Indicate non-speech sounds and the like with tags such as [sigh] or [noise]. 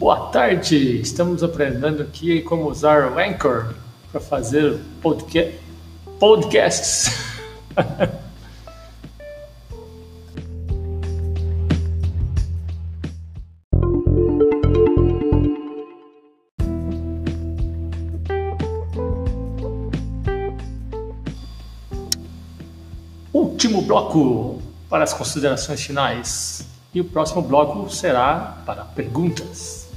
Boa tarde! Estamos aprendendo aqui como usar o Anchor para fazer podca podcasts. [laughs] Último bloco para as considerações finais. E o próximo bloco será para perguntas.